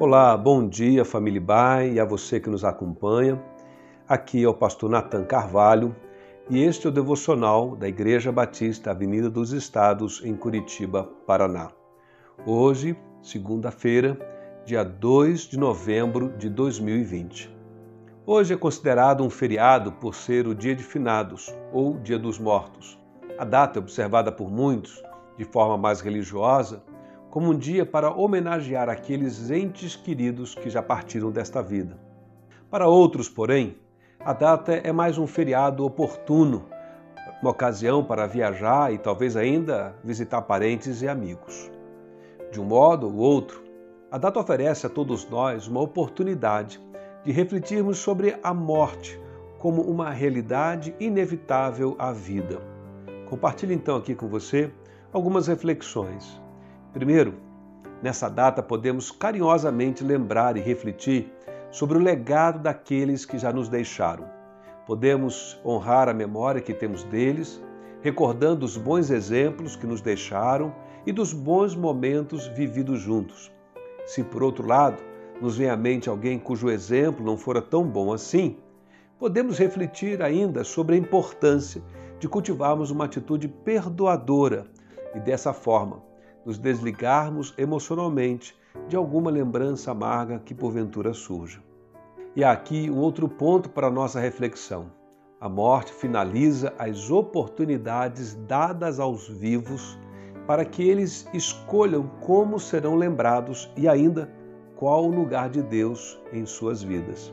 Olá, bom dia família Bai e a você que nos acompanha. Aqui é o pastor Nathan Carvalho e este é o devocional da Igreja Batista Avenida dos Estados em Curitiba, Paraná. Hoje, segunda-feira, dia 2 de novembro de 2020. Hoje é considerado um feriado por ser o Dia de Finados ou Dia dos Mortos. A data é observada por muitos de forma mais religiosa como um dia para homenagear aqueles entes queridos que já partiram desta vida. Para outros, porém, a data é mais um feriado oportuno, uma ocasião para viajar e talvez ainda visitar parentes e amigos. De um modo ou outro, a data oferece a todos nós uma oportunidade de refletirmos sobre a morte como uma realidade inevitável à vida. Compartilho então aqui com você algumas reflexões Primeiro, nessa data podemos carinhosamente lembrar e refletir sobre o legado daqueles que já nos deixaram. Podemos honrar a memória que temos deles, recordando os bons exemplos que nos deixaram e dos bons momentos vividos juntos. Se, por outro lado, nos vem à mente alguém cujo exemplo não fora tão bom assim, podemos refletir ainda sobre a importância de cultivarmos uma atitude perdoadora e, dessa forma, nos desligarmos emocionalmente de alguma lembrança amarga que porventura surja. E há aqui um outro ponto para nossa reflexão. A morte finaliza as oportunidades dadas aos vivos para que eles escolham como serão lembrados e ainda qual o lugar de Deus em suas vidas.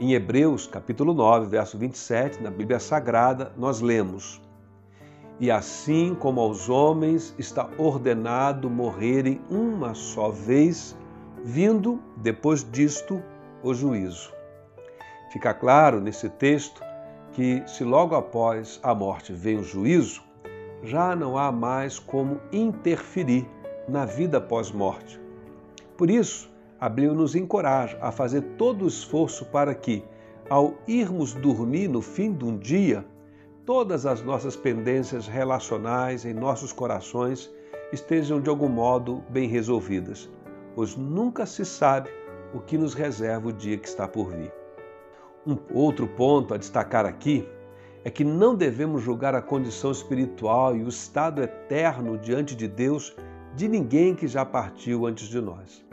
Em Hebreus, capítulo 9, verso 27, na Bíblia Sagrada, nós lemos: e assim como aos homens está ordenado morrerem uma só vez, vindo depois disto o juízo. Fica claro nesse texto que, se logo após a morte vem o juízo, já não há mais como interferir na vida pós-morte. Por isso, a Bíblia nos encoraja a fazer todo o esforço para que, ao irmos dormir no fim de um dia, todas as nossas pendências relacionais em nossos corações estejam de algum modo bem resolvidas, pois nunca se sabe o que nos reserva o dia que está por vir. Um outro ponto a destacar aqui é que não devemos julgar a condição espiritual e o estado eterno diante de Deus de ninguém que já partiu antes de nós.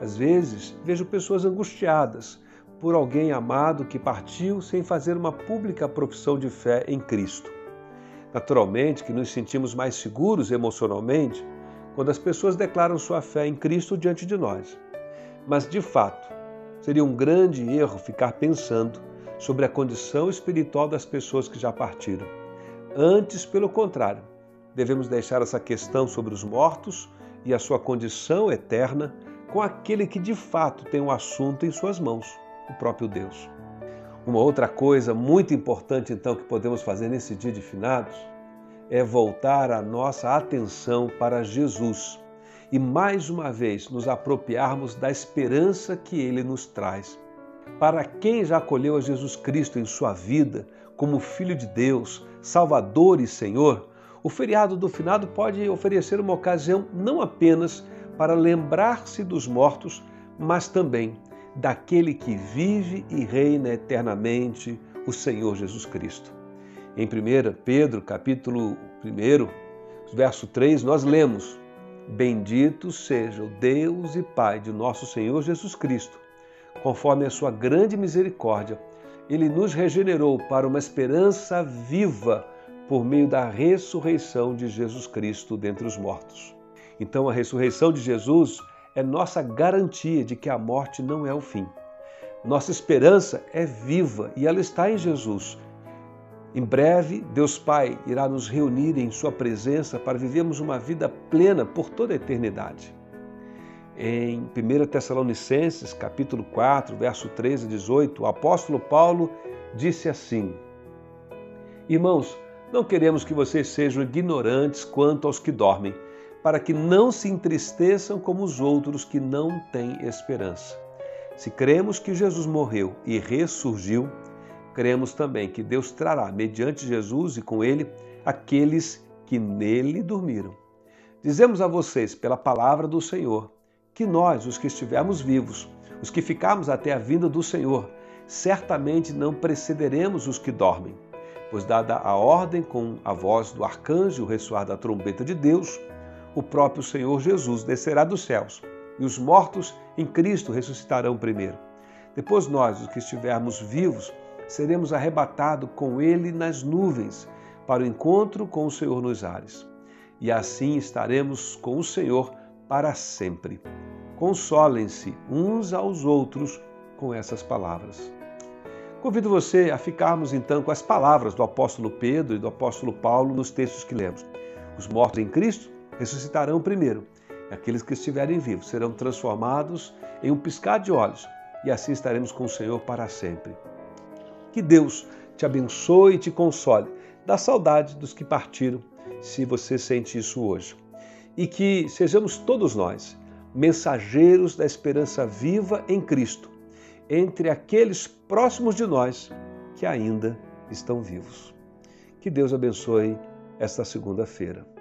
Às vezes, vejo pessoas angustiadas por alguém amado que partiu sem fazer uma pública profissão de fé em Cristo. Naturalmente que nos sentimos mais seguros emocionalmente quando as pessoas declaram sua fé em Cristo diante de nós. Mas, de fato, seria um grande erro ficar pensando sobre a condição espiritual das pessoas que já partiram. Antes, pelo contrário, devemos deixar essa questão sobre os mortos e a sua condição eterna com aquele que de fato tem o assunto em suas mãos o próprio Deus. Uma outra coisa muito importante, então, que podemos fazer nesse dia de finados é voltar a nossa atenção para Jesus e mais uma vez nos apropriarmos da esperança que ele nos traz. Para quem já acolheu a Jesus Cristo em sua vida como Filho de Deus, Salvador e Senhor, o feriado do finado pode oferecer uma ocasião não apenas para lembrar-se dos mortos, mas também daquele que vive e reina eternamente, o Senhor Jesus Cristo. Em 1 Pedro, capítulo 1, verso 3, nós lemos: Bendito seja o Deus e Pai de nosso Senhor Jesus Cristo. Conforme a sua grande misericórdia, ele nos regenerou para uma esperança viva por meio da ressurreição de Jesus Cristo dentre os mortos. Então, a ressurreição de Jesus é nossa garantia de que a morte não é o fim. Nossa esperança é viva e ela está em Jesus. Em breve, Deus Pai irá nos reunir em Sua presença para vivermos uma vida plena por toda a eternidade. Em 1 Tessalonicenses, capítulo 4, verso 13 a 18, o apóstolo Paulo disse assim: Irmãos, não queremos que vocês sejam ignorantes quanto aos que dormem para que não se entristeçam como os outros que não têm esperança. Se cremos que Jesus morreu e ressurgiu, cremos também que Deus trará, mediante Jesus e com ele, aqueles que nele dormiram. Dizemos a vocês, pela palavra do Senhor, que nós, os que estivermos vivos, os que ficarmos até a vinda do Senhor, certamente não precederemos os que dormem, pois, dada a ordem com a voz do arcanjo o ressoar da trombeta de Deus, o próprio Senhor Jesus descerá dos céus e os mortos em Cristo ressuscitarão primeiro. Depois, nós, os que estivermos vivos, seremos arrebatados com Ele nas nuvens para o encontro com o Senhor nos ares. E assim estaremos com o Senhor para sempre. Consolem-se uns aos outros com essas palavras. Convido você a ficarmos então com as palavras do apóstolo Pedro e do apóstolo Paulo nos textos que lemos. Os mortos em Cristo ressuscitarão primeiro. Aqueles que estiverem vivos serão transformados em um piscar de olhos e assim estaremos com o Senhor para sempre. Que Deus te abençoe e te console da saudade dos que partiram, se você sente isso hoje. E que sejamos todos nós mensageiros da esperança viva em Cristo, entre aqueles próximos de nós que ainda estão vivos. Que Deus abençoe esta segunda-feira.